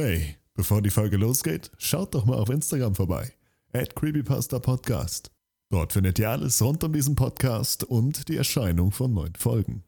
Hey, bevor die Folge losgeht, schaut doch mal auf Instagram vorbei. At Creepypasta Podcast. Dort findet ihr alles rund um diesen Podcast und die Erscheinung von neuen Folgen.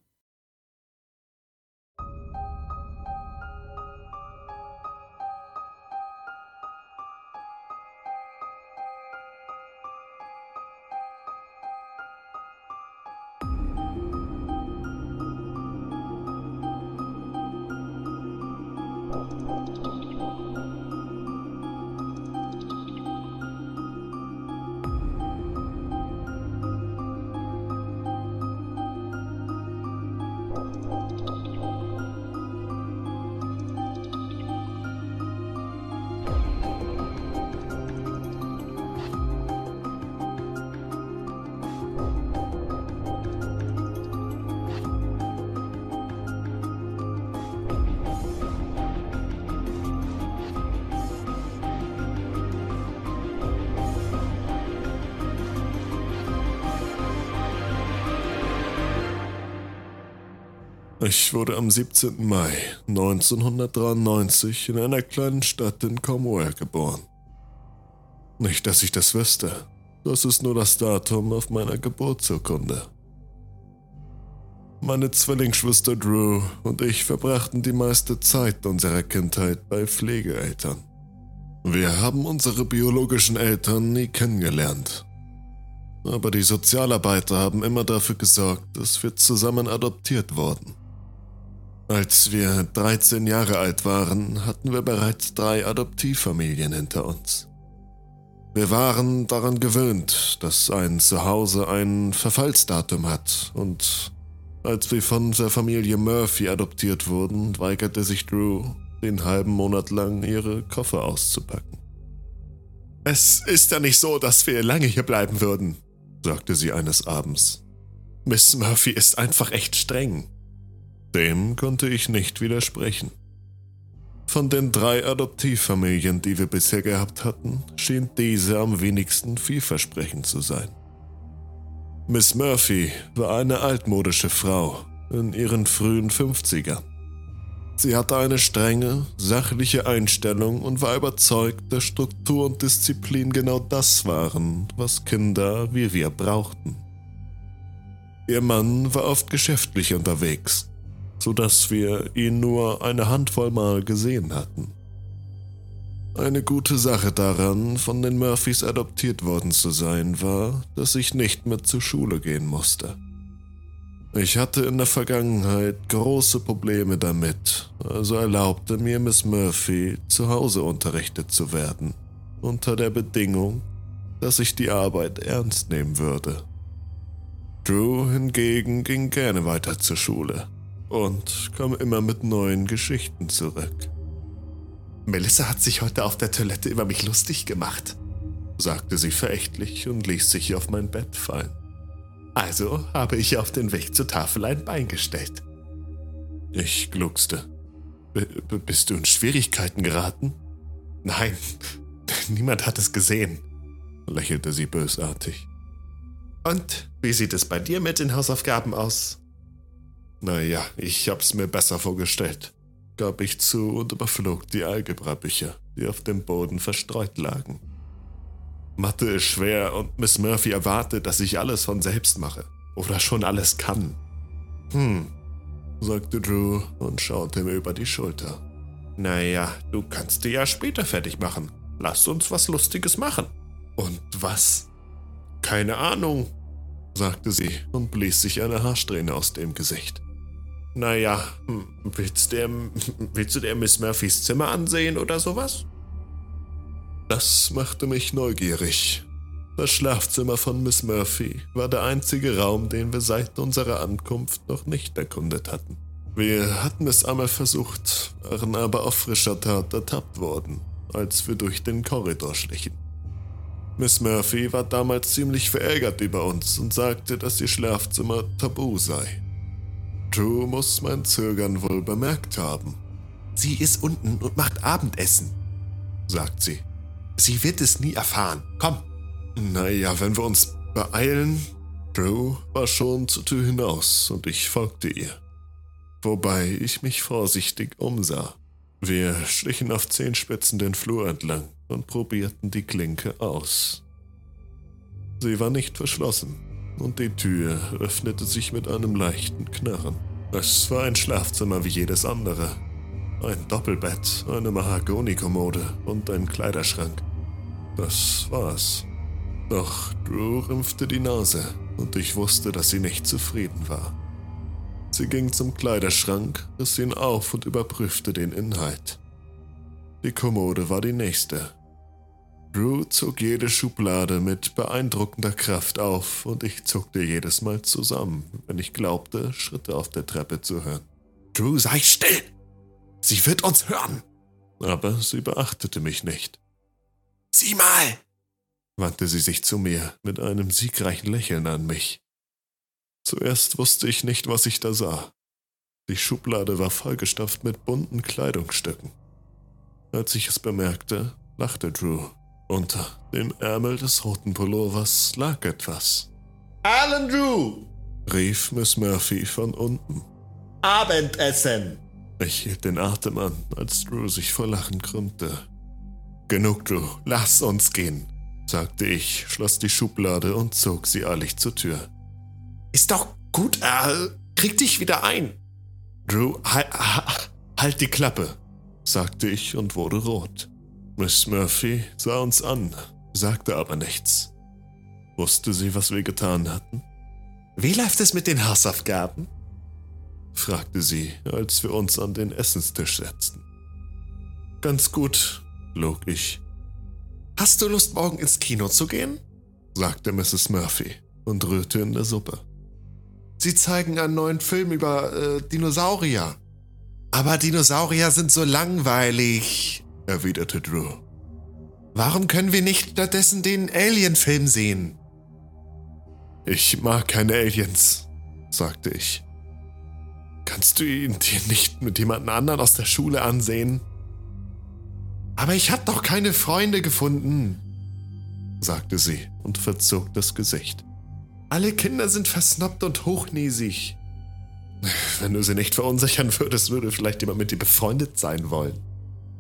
Ich wurde am 17. Mai 1993 in einer kleinen Stadt in Cornwall geboren. Nicht, dass ich das wüsste. Das ist nur das Datum auf meiner Geburtsurkunde. Meine Zwillingsschwester Drew und ich verbrachten die meiste Zeit unserer Kindheit bei Pflegeeltern. Wir haben unsere biologischen Eltern nie kennengelernt. Aber die Sozialarbeiter haben immer dafür gesorgt, dass wir zusammen adoptiert wurden. Als wir 13 Jahre alt waren, hatten wir bereits drei Adoptivfamilien hinter uns. Wir waren daran gewöhnt, dass ein Zuhause ein Verfallsdatum hat und als wir von der Familie Murphy adoptiert wurden, weigerte sich Drew, den halben Monat lang ihre Koffer auszupacken. Es ist ja nicht so, dass wir lange hier bleiben würden, sagte sie eines Abends. Miss Murphy ist einfach echt streng. Dem konnte ich nicht widersprechen. Von den drei Adoptivfamilien, die wir bisher gehabt hatten, schien diese am wenigsten vielversprechend zu sein. Miss Murphy war eine altmodische Frau in ihren frühen 50ern. Sie hatte eine strenge, sachliche Einstellung und war überzeugt, dass Struktur und Disziplin genau das waren, was Kinder wie wir brauchten. Ihr Mann war oft geschäftlich unterwegs sodass wir ihn nur eine Handvoll Mal gesehen hatten. Eine gute Sache daran, von den Murphys adoptiert worden zu sein, war, dass ich nicht mehr zur Schule gehen musste. Ich hatte in der Vergangenheit große Probleme damit, also erlaubte mir Miss Murphy, zu Hause unterrichtet zu werden, unter der Bedingung, dass ich die Arbeit ernst nehmen würde. Drew hingegen ging gerne weiter zur Schule und kam immer mit neuen Geschichten zurück. Melissa hat sich heute auf der Toilette über mich lustig gemacht, sagte sie verächtlich und ließ sich auf mein Bett fallen. Also habe ich auf den Weg zur Tafel ein Bein gestellt. Ich gluckste. Bist du in Schwierigkeiten geraten? Nein, niemand hat es gesehen, lächelte sie bösartig. Und wie sieht es bei dir mit den Hausaufgaben aus? Naja, ich hab's mir besser vorgestellt, gab ich zu und überflog die Algebra-Bücher, die auf dem Boden verstreut lagen. Mathe ist schwer und Miss Murphy erwartet, dass ich alles von selbst mache. Oder schon alles kann. Hm, sagte Drew und schaute mir über die Schulter. Naja, du kannst dir ja später fertig machen. Lass uns was Lustiges machen. Und was? Keine Ahnung, sagte sie und blies sich eine Haarsträhne aus dem Gesicht. Naja, hm, willst, der, willst du der Miss Murphys Zimmer ansehen oder sowas? Das machte mich neugierig. Das Schlafzimmer von Miss Murphy war der einzige Raum, den wir seit unserer Ankunft noch nicht erkundet hatten. Wir hatten es einmal versucht, waren aber auf frischer Tat ertappt worden, als wir durch den Korridor schlichen. Miss Murphy war damals ziemlich verärgert über uns und sagte, dass ihr Schlafzimmer tabu sei. Drew muss mein Zögern wohl bemerkt haben. Sie ist unten und macht Abendessen, sagt sie. Sie wird es nie erfahren. Komm. Naja, wenn wir uns beeilen. Drew war schon zur Tür hinaus und ich folgte ihr. Wobei ich mich vorsichtig umsah. Wir schlichen auf Zehenspitzen den Flur entlang und probierten die Klinke aus. Sie war nicht verschlossen und die Tür öffnete sich mit einem leichten Knarren. Es war ein Schlafzimmer wie jedes andere. Ein Doppelbett, eine Mahagonikommode und ein Kleiderschrank. Das war's. Doch Drew rümpfte die Nase und ich wusste, dass sie nicht zufrieden war. Sie ging zum Kleiderschrank, riss ihn auf und überprüfte den Inhalt. Die Kommode war die nächste. Drew zog jede Schublade mit beeindruckender Kraft auf und ich zuckte jedes Mal zusammen, wenn ich glaubte, Schritte auf der Treppe zu hören. Drew, sei still! Sie wird uns hören! Aber sie beachtete mich nicht. Sieh mal! wandte sie sich zu mir mit einem siegreichen Lächeln an mich. Zuerst wusste ich nicht, was ich da sah. Die Schublade war vollgestopft mit bunten Kleidungsstücken. Als ich es bemerkte, lachte Drew. Unter dem Ärmel des roten Pullovers lag etwas. Alan Drew! rief Miss Murphy von unten. Abendessen! Ich hielt den Atem an, als Drew sich vor Lachen krümmte. Genug, Drew, lass uns gehen, sagte ich, schloss die Schublade und zog sie eilig zur Tür. Ist doch gut, Al. Krieg dich wieder ein. Drew, halt, halt die Klappe, sagte ich und wurde rot. Miss Murphy sah uns an, sagte aber nichts. Wusste sie, was wir getan hatten? Wie läuft es mit den Hausaufgaben? fragte sie, als wir uns an den Essenstisch setzten. Ganz gut, log ich. Hast du Lust, morgen ins Kino zu gehen? sagte Mrs. Murphy und rührte in der Suppe. Sie zeigen einen neuen Film über äh, Dinosaurier. Aber Dinosaurier sind so langweilig, erwiderte Drew. Warum können wir nicht stattdessen den Alien-Film sehen? Ich mag keine Aliens, sagte ich. Kannst du ihn dir nicht mit jemand anderen aus der Schule ansehen? Aber ich hab doch keine Freunde gefunden, sagte sie und verzog das Gesicht. Alle Kinder sind versnoppt und hochnäsig. Wenn du sie nicht verunsichern würdest, würde vielleicht jemand mit dir befreundet sein wollen.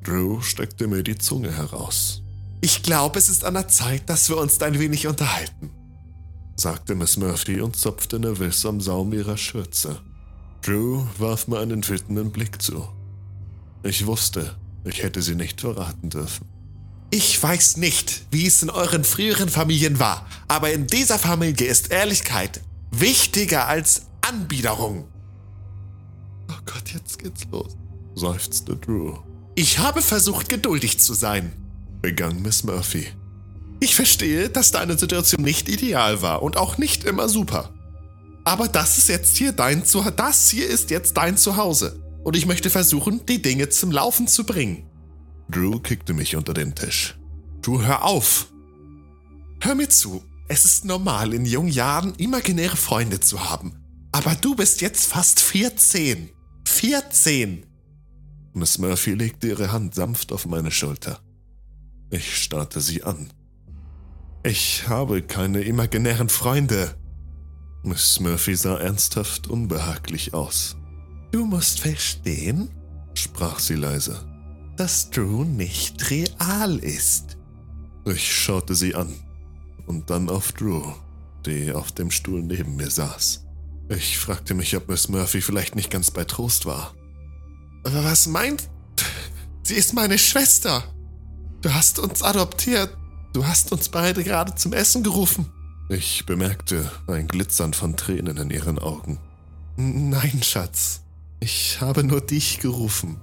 Drew steckte mir die Zunge heraus. Ich glaube, es ist an der Zeit, dass wir uns ein wenig unterhalten, sagte Miss Murphy und zupfte nervös am Saum ihrer Schürze. Drew warf mir einen wütenden Blick zu. Ich wusste, ich hätte sie nicht verraten dürfen. Ich weiß nicht, wie es in euren früheren Familien war, aber in dieser Familie ist Ehrlichkeit wichtiger als Anbiederung. Oh Gott, jetzt geht's los, seufzte Drew. Ich habe versucht, geduldig zu sein, begann Miss Murphy. Ich verstehe, dass deine Situation nicht ideal war und auch nicht immer super. Aber das ist jetzt hier dein Zuhause. Das hier ist jetzt dein Zuhause. Und ich möchte versuchen, die Dinge zum Laufen zu bringen. Drew kickte mich unter den Tisch. Du hör auf! Hör mir zu, es ist normal, in jungen Jahren imaginäre Freunde zu haben. Aber du bist jetzt fast 14. 14! Miss Murphy legte ihre Hand sanft auf meine Schulter. Ich starrte sie an. Ich habe keine imaginären Freunde. Miss Murphy sah ernsthaft unbehaglich aus. Du musst verstehen, sprach sie leise, dass Drew nicht real ist. Ich schaute sie an und dann auf Drew, die auf dem Stuhl neben mir saß. Ich fragte mich, ob Miss Murphy vielleicht nicht ganz bei Trost war. Aber was meint? Sie ist meine Schwester. Du hast uns adoptiert. Du hast uns beide gerade zum Essen gerufen. Ich bemerkte ein Glitzern von Tränen in ihren Augen. Nein, Schatz. Ich habe nur dich gerufen.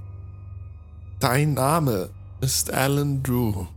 Dein Name ist Alan Drew.